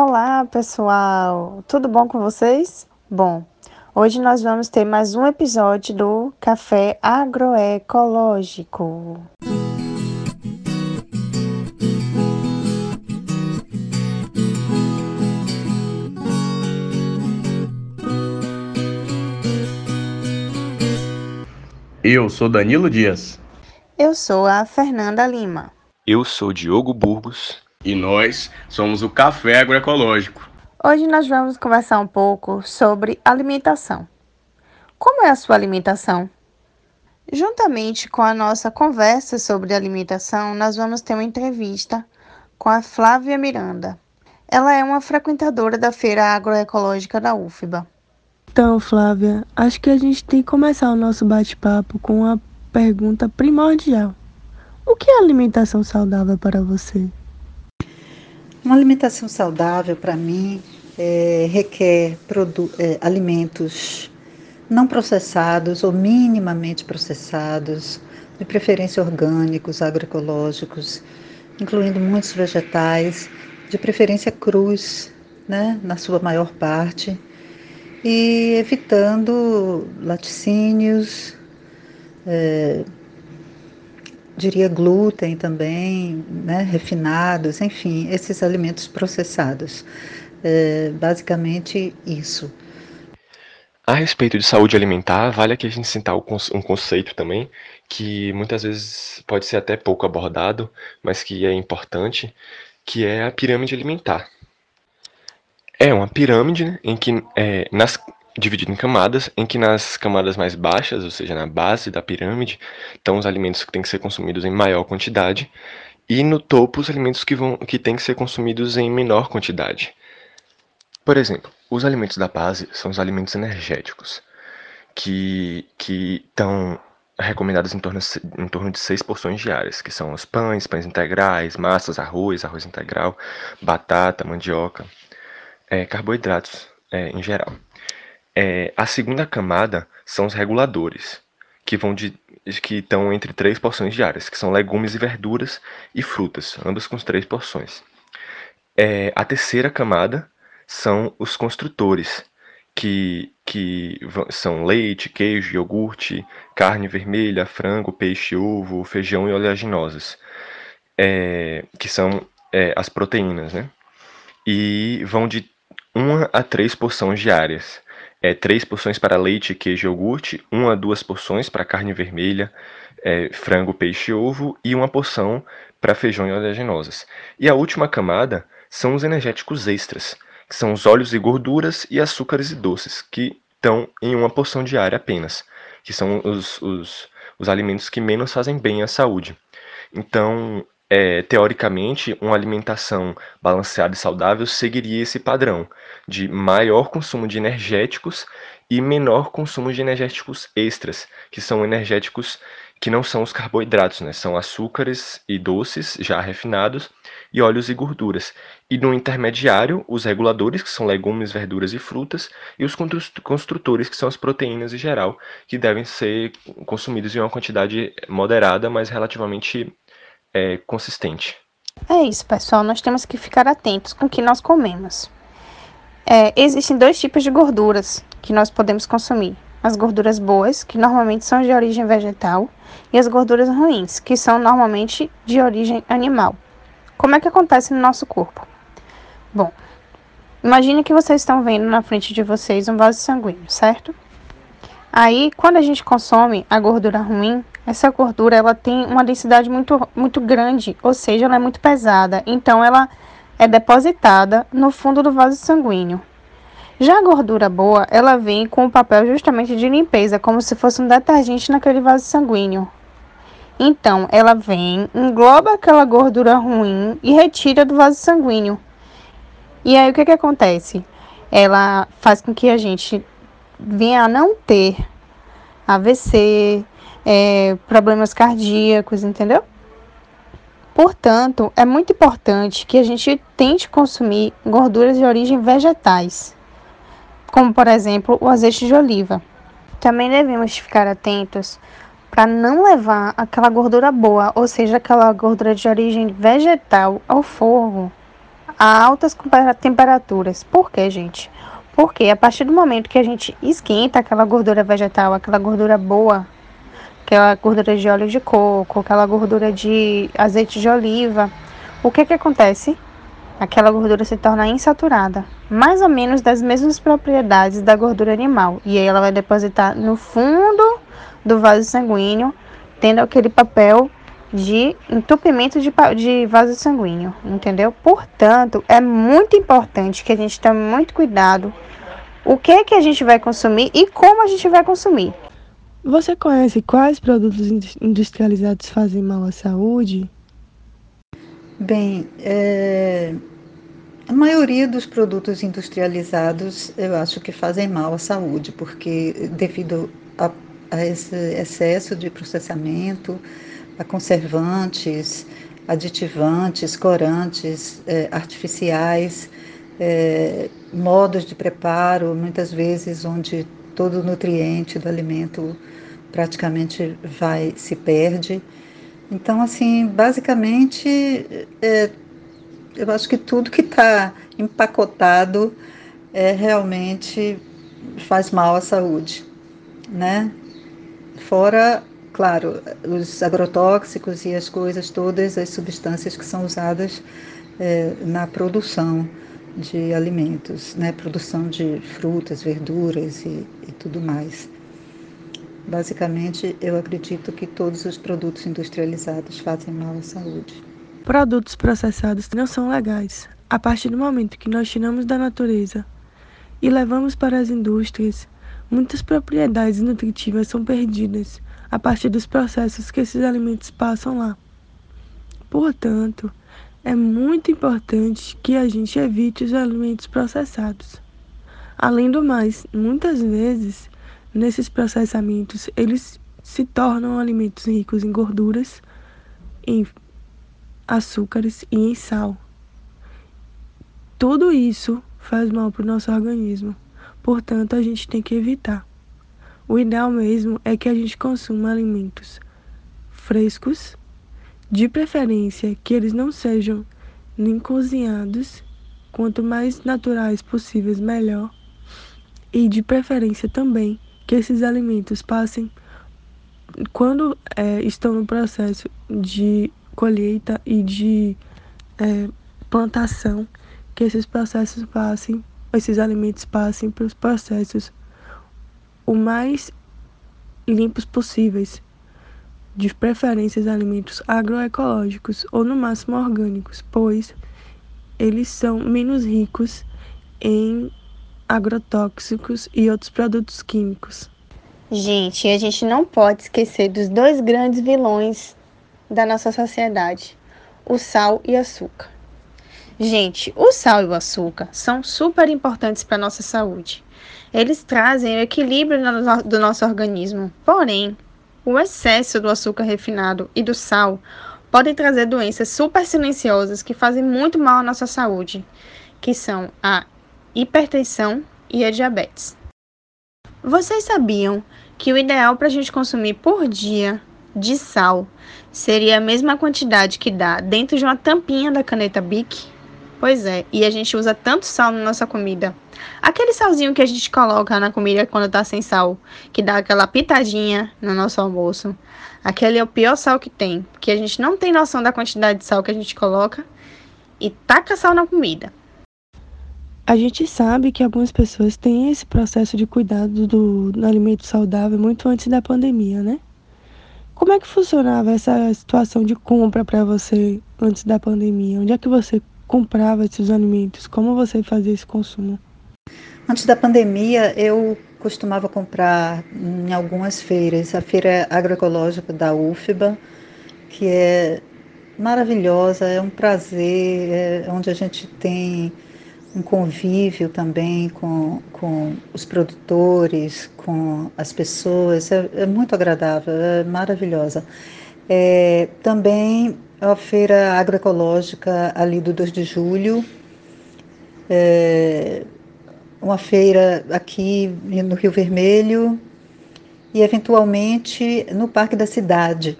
Olá, pessoal! Tudo bom com vocês? Bom, hoje nós vamos ter mais um episódio do Café Agroecológico. Eu sou Danilo Dias. Eu sou a Fernanda Lima. Eu sou Diogo Burgos. E nós somos o Café Agroecológico. Hoje nós vamos conversar um pouco sobre alimentação. Como é a sua alimentação? Juntamente com a nossa conversa sobre alimentação, nós vamos ter uma entrevista com a Flávia Miranda. Ela é uma frequentadora da Feira Agroecológica da UFBA. Então, Flávia, acho que a gente tem que começar o nosso bate-papo com uma pergunta primordial. O que é alimentação saudável para você? Uma alimentação saudável, para mim, é, requer é, alimentos não processados ou minimamente processados, de preferência orgânicos, agroecológicos, incluindo muitos vegetais, de preferência crus, né, na sua maior parte, e evitando laticínios, é, diria glúten também, né, refinados, enfim, esses alimentos processados. É, basicamente isso. A respeito de saúde alimentar, vale aqui a gente citar um conceito também, que muitas vezes pode ser até pouco abordado, mas que é importante, que é a pirâmide alimentar. É uma pirâmide né, em que é, nas dividido em camadas, em que nas camadas mais baixas, ou seja, na base da pirâmide, estão os alimentos que têm que ser consumidos em maior quantidade, e no topo os alimentos que, vão, que têm que ser consumidos em menor quantidade. Por exemplo, os alimentos da base são os alimentos energéticos, que, estão recomendados em torno, em torno de seis porções diárias, que são os pães, pães integrais, massas, arroz, arroz integral, batata, mandioca, é, carboidratos é, em geral. É, a segunda camada são os reguladores, que vão de que estão entre três porções diárias, que são legumes e verduras e frutas, ambas com três porções. É, a terceira camada são os construtores, que, que são leite, queijo, iogurte, carne vermelha, frango, peixe, ovo, feijão e oleaginosas, é, que são é, as proteínas, né? E vão de uma a três porções diárias é, três porções para leite, queijo e iogurte, uma a duas porções para carne vermelha, é, frango, peixe e ovo, e uma porção para feijão e oleaginosas. E a última camada são os energéticos extras, que são os óleos e gorduras e açúcares e doces, que estão em uma porção diária apenas, que são os, os, os alimentos que menos fazem bem à saúde. Então, é, teoricamente, uma alimentação balanceada e saudável seguiria esse padrão de maior consumo de energéticos e menor consumo de energéticos extras, que são energéticos que não são os carboidratos, né? São açúcares e doces já refinados e óleos e gorduras. E no intermediário, os reguladores, que são legumes, verduras e frutas, e os construtores, que são as proteínas em geral, que devem ser consumidos em uma quantidade moderada, mas relativamente é, consistente. É isso, pessoal. Nós temos que ficar atentos com o que nós comemos. É, existem dois tipos de gorduras que nós podemos consumir: as gorduras boas, que normalmente são de origem vegetal, e as gorduras ruins, que são normalmente de origem animal. Como é que acontece no nosso corpo? Bom, imagine que vocês estão vendo na frente de vocês um vaso sanguíneo, certo? Aí, quando a gente consome a gordura ruim, essa gordura ela tem uma densidade muito, muito grande, ou seja, ela é muito pesada. Então, ela é depositada no fundo do vaso sanguíneo. Já a gordura boa, ela vem com o papel justamente de limpeza, como se fosse um detergente naquele vaso sanguíneo. Então, ela vem, engloba aquela gordura ruim e retira do vaso sanguíneo. E aí, o que, que acontece? Ela faz com que a gente venha a não ter AVC, é, problemas cardíacos, entendeu? Portanto, é muito importante que a gente tente consumir gorduras de origem vegetais, como por exemplo o azeite de oliva. Também devemos ficar atentos para não levar aquela gordura boa, ou seja, aquela gordura de origem vegetal, ao fogo, a altas temperaturas. Por quê, gente? Porque a partir do momento que a gente esquenta aquela gordura vegetal, aquela gordura boa, aquela gordura de óleo de coco, aquela gordura de azeite de oliva, o que que acontece? Aquela gordura se torna insaturada, mais ou menos das mesmas propriedades da gordura animal, e aí ela vai depositar no fundo do vaso sanguíneo, tendo aquele papel de entupimento de, de vaso sanguíneo, entendeu? Portanto, é muito importante que a gente tome muito cuidado o que que a gente vai consumir e como a gente vai consumir. Você conhece quais produtos industrializados fazem mal à saúde? Bem, é... a maioria dos produtos industrializados eu acho que fazem mal à saúde, porque devido a, a esse excesso de processamento, a conservantes, aditivantes, corantes é, artificiais, é, modos de preparo, muitas vezes onde todo o nutriente do alimento praticamente vai se perde. Então, assim, basicamente, é, eu acho que tudo que está empacotado é, realmente faz mal à saúde, né? Fora claro, os agrotóxicos e as coisas todas, as substâncias que são usadas é, na produção de alimentos, né? produção de frutas, verduras e, e tudo mais. Basicamente, eu acredito que todos os produtos industrializados fazem mal à saúde. Produtos processados não são legais. A partir do momento que nós tiramos da natureza e levamos para as indústrias, muitas propriedades nutritivas são perdidas a partir dos processos que esses alimentos passam lá. Portanto, é muito importante que a gente evite os alimentos processados. Além do mais, muitas vezes, nesses processamentos, eles se tornam alimentos ricos em gorduras, em açúcares e em sal. Tudo isso faz mal para o nosso organismo, portanto, a gente tem que evitar. O ideal mesmo é que a gente consuma alimentos frescos, de preferência que eles não sejam nem cozinhados, quanto mais naturais possíveis, melhor. E de preferência também que esses alimentos passem, quando é, estão no processo de colheita e de é, plantação, que esses processos passem, esses alimentos passem pelos processos o mais limpos possíveis, de preferência alimentos agroecológicos ou no máximo orgânicos, pois eles são menos ricos em agrotóxicos e outros produtos químicos. Gente, a gente não pode esquecer dos dois grandes vilões da nossa sociedade: o sal e o açúcar. Gente, o sal e o açúcar são super importantes para a nossa saúde. Eles trazem o equilíbrio do nosso organismo. Porém, o excesso do açúcar refinado e do sal podem trazer doenças super silenciosas que fazem muito mal à nossa saúde, que são a hipertensão e a diabetes. Vocês sabiam que o ideal para a gente consumir por dia de sal seria a mesma quantidade que dá dentro de uma tampinha da caneta Bic? Pois é, e a gente usa tanto sal na nossa comida. Aquele salzinho que a gente coloca na comida quando tá sem sal, que dá aquela pitadinha no nosso almoço. Aquele é o pior sal que tem, porque a gente não tem noção da quantidade de sal que a gente coloca e taca sal na comida. A gente sabe que algumas pessoas têm esse processo de cuidado do, do alimento saudável muito antes da pandemia, né? Como é que funcionava essa situação de compra para você antes da pandemia? Onde é que você comprava esses alimentos? Como você fazia esse consumo? Antes da pandemia, eu costumava comprar em algumas feiras. A feira agroecológica da UFBA, que é maravilhosa, é um prazer, é onde a gente tem um convívio também com, com os produtores, com as pessoas, é, é muito agradável, é maravilhosa. É, também a feira agroecológica ali do 2 de julho, é, uma feira aqui no Rio Vermelho e eventualmente no Parque da Cidade,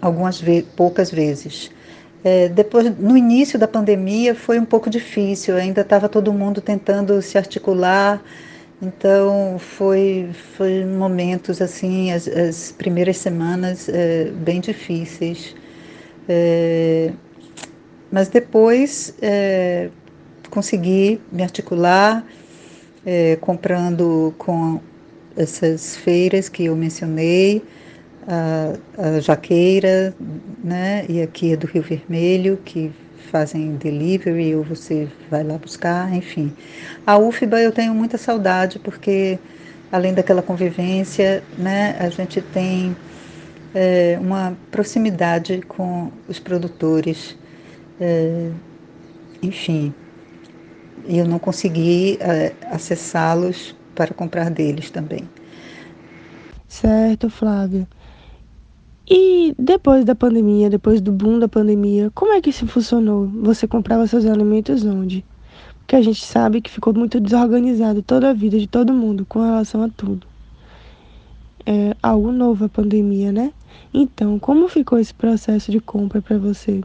algumas ve poucas vezes. É, depois, no início da pandemia, foi um pouco difícil, ainda estava todo mundo tentando se articular, então foi, foi momentos assim, as, as primeiras semanas é, bem difíceis. É, mas depois é, consegui me articular, é, comprando com essas feiras que eu mencionei, a, a Jaqueira, né, e aqui é do Rio Vermelho, que fazem delivery ou você vai lá buscar, enfim. A UFBA eu tenho muita saudade porque além daquela convivência, né, a gente tem é, uma proximidade com os produtores, é, enfim. Eu não consegui é, acessá-los para comprar deles também. Certo, Flávia. E depois da pandemia, depois do boom da pandemia, como é que isso funcionou? Você comprava seus alimentos onde? Porque a gente sabe que ficou muito desorganizado toda a vida de todo mundo com relação a tudo. É algo novo a pandemia, né? Então, como ficou esse processo de compra para você?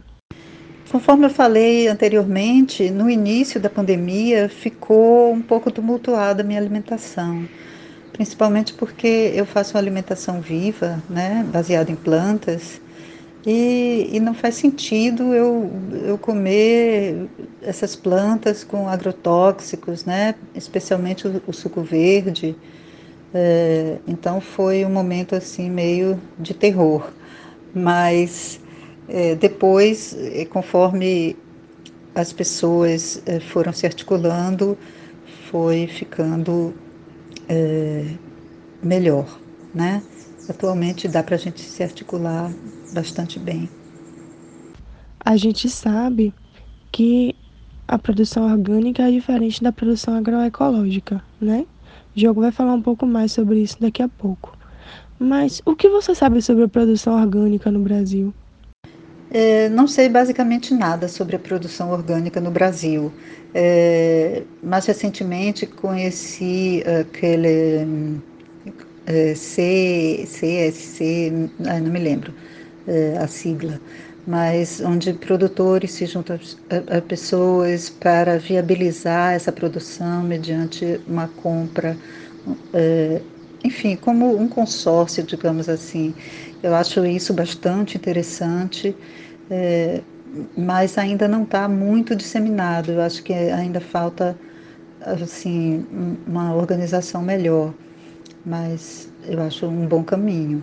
Conforme eu falei anteriormente, no início da pandemia ficou um pouco tumultuada a minha alimentação principalmente porque eu faço uma alimentação viva, né, baseada em plantas, e, e não faz sentido eu, eu comer essas plantas com agrotóxicos, né, especialmente o, o suco verde. É, então foi um momento assim meio de terror, mas é, depois, é, conforme as pessoas é, foram se articulando, foi ficando é, melhor, né? Atualmente dá para a gente se articular bastante bem. A gente sabe que a produção orgânica é diferente da produção agroecológica, né? Diogo vai falar um pouco mais sobre isso daqui a pouco. Mas o que você sabe sobre a produção orgânica no Brasil? É, não sei basicamente nada sobre a produção orgânica no Brasil. É, mais recentemente conheci aquele é, C, CSC, não me lembro é, a sigla, mas onde produtores se juntam a, a pessoas para viabilizar essa produção mediante uma compra, é, enfim, como um consórcio, digamos assim. Eu acho isso bastante interessante, é, mas ainda não está muito disseminado. Eu acho que ainda falta assim uma organização melhor, mas eu acho um bom caminho.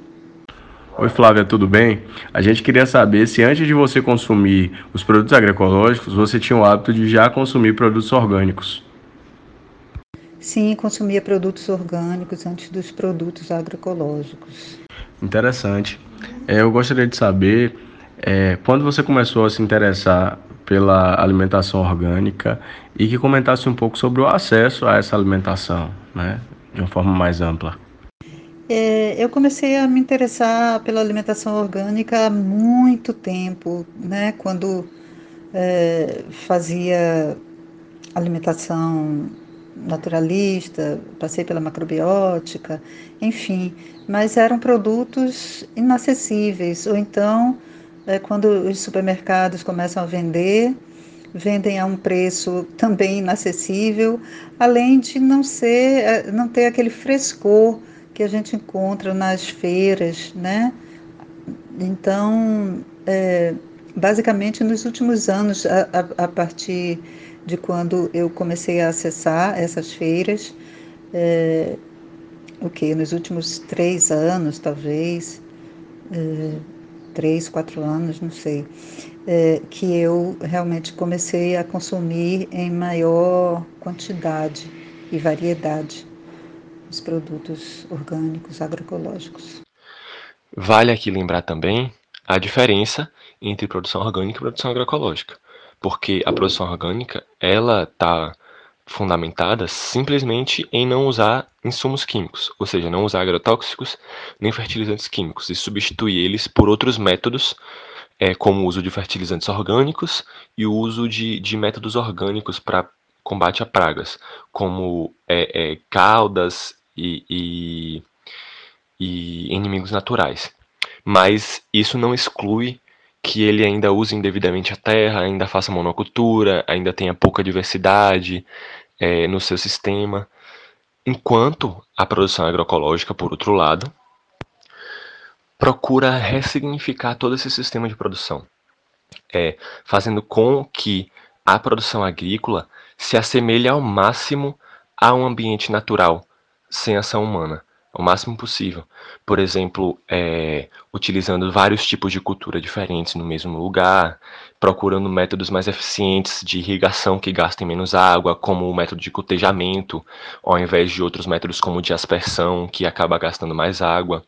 Oi Flávia, tudo bem? A gente queria saber se antes de você consumir os produtos agroecológicos, você tinha o hábito de já consumir produtos orgânicos. Sim, consumia produtos orgânicos antes dos produtos agroecológicos. Interessante. É, eu gostaria de saber é, quando você começou a se interessar pela alimentação orgânica e que comentasse um pouco sobre o acesso a essa alimentação, né, de uma forma mais ampla. É, eu comecei a me interessar pela alimentação orgânica há muito tempo, né? Quando é, fazia alimentação naturalista, passei pela macrobiótica, enfim, mas eram produtos inacessíveis, ou então, é, quando os supermercados começam a vender, vendem a um preço também inacessível, além de não ser, é, não ter aquele frescor que a gente encontra nas feiras, né? Então, é, basicamente, nos últimos anos, a, a, a partir de quando eu comecei a acessar essas feiras, é, o que nos últimos três anos, talvez, é, três, quatro anos, não sei, é, que eu realmente comecei a consumir em maior quantidade e variedade os produtos orgânicos, agroecológicos. Vale aqui lembrar também a diferença entre produção orgânica e produção agroecológica porque a produção orgânica ela está fundamentada simplesmente em não usar insumos químicos, ou seja, não usar agrotóxicos nem fertilizantes químicos e substituir eles por outros métodos, é, como o uso de fertilizantes orgânicos e o uso de, de métodos orgânicos para combate a pragas, como é, é, caudas e, e, e inimigos naturais. Mas isso não exclui que ele ainda use indevidamente a terra, ainda faça monocultura, ainda tenha pouca diversidade é, no seu sistema. Enquanto a produção agroecológica, por outro lado, procura ressignificar todo esse sistema de produção, é, fazendo com que a produção agrícola se assemelhe ao máximo a um ambiente natural, sem ação humana, ao máximo possível. Por exemplo, é, utilizando vários tipos de cultura diferentes no mesmo lugar, procurando métodos mais eficientes de irrigação que gastem menos água, como o método de cotejamento, ao invés de outros métodos como o de aspersão, que acaba gastando mais água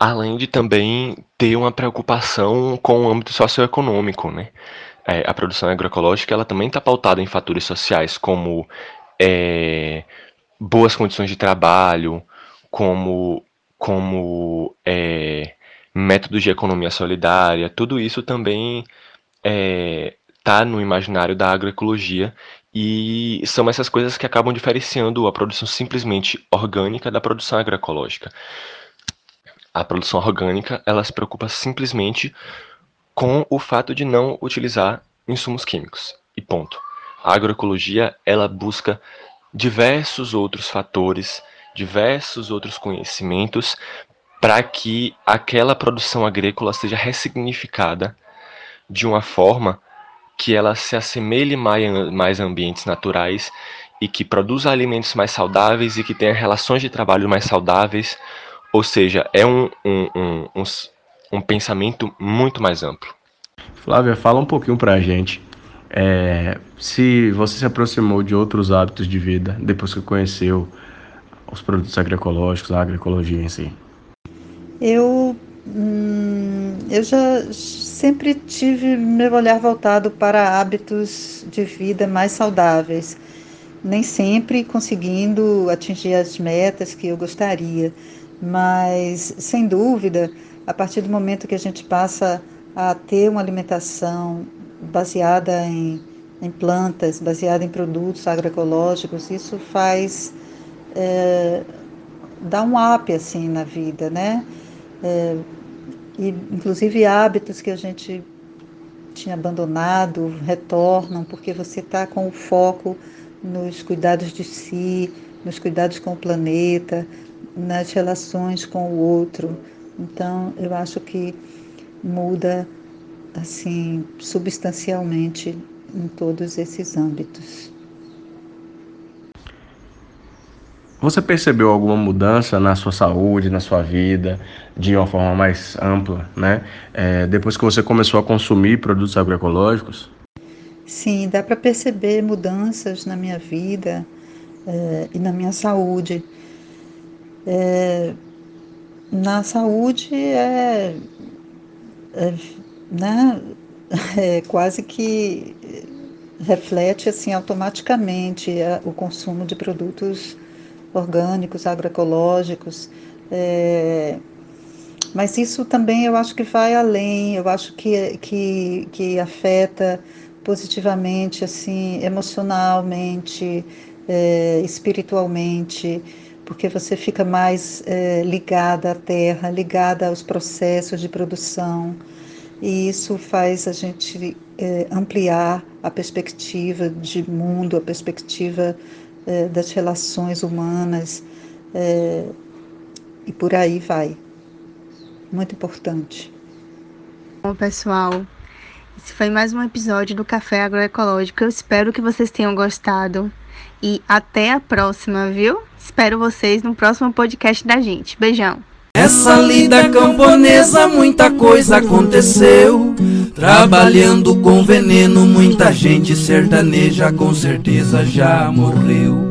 além de também ter uma preocupação com o âmbito socioeconômico, né? É, a produção agroecológica ela também está pautada em fatores sociais como é, boas condições de trabalho, como, como é, métodos de economia solidária, tudo isso também está é, no imaginário da agroecologia e são essas coisas que acabam diferenciando a produção simplesmente orgânica da produção agroecológica. A produção orgânica, ela se preocupa simplesmente com o fato de não utilizar insumos químicos. E ponto. A agroecologia, ela busca diversos outros fatores, diversos outros conhecimentos para que aquela produção agrícola seja ressignificada de uma forma que ela se assemelhe mais, a ambientes naturais e que produza alimentos mais saudáveis e que tenha relações de trabalho mais saudáveis, ou seja, é um, um, um, um, um pensamento muito mais amplo. Flávia, fala um pouquinho para a gente é, se você se aproximou de outros hábitos de vida depois que conheceu os produtos agroecológicos, a agroecologia em si. Eu, hum, eu já sempre tive meu olhar voltado para hábitos de vida mais saudáveis, nem sempre conseguindo atingir as metas que eu gostaria mas, sem dúvida, a partir do momento que a gente passa a ter uma alimentação baseada em, em plantas, baseada em produtos agroecológicos, isso faz é, dar um up assim na vida, né? É, e, inclusive hábitos que a gente tinha abandonado retornam porque você está com o foco nos cuidados de si, nos cuidados com o planeta, nas relações com o outro. Então, eu acho que muda assim substancialmente em todos esses âmbitos. Você percebeu alguma mudança na sua saúde, na sua vida, de uma forma mais ampla, né? É, depois que você começou a consumir produtos agroecológicos? Sim, dá para perceber mudanças na minha vida é, e na minha saúde. É, na saúde é, é, né, é quase que reflete assim automaticamente o consumo de produtos orgânicos, agroecológicos. É, mas isso também eu acho que vai além, eu acho que, que, que afeta positivamente, assim, emocionalmente, é, espiritualmente porque você fica mais é, ligada à terra, ligada aos processos de produção, e isso faz a gente é, ampliar a perspectiva de mundo, a perspectiva é, das relações humanas, é, e por aí vai. Muito importante. Bom, pessoal, esse foi mais um episódio do Café Agroecológico. Eu espero que vocês tenham gostado e até a próxima, viu? Espero vocês no próximo podcast da gente. Beijão. Essa lida camponesa, muita coisa aconteceu. Trabalhando com veneno, muita gente sertaneja com certeza já morreu.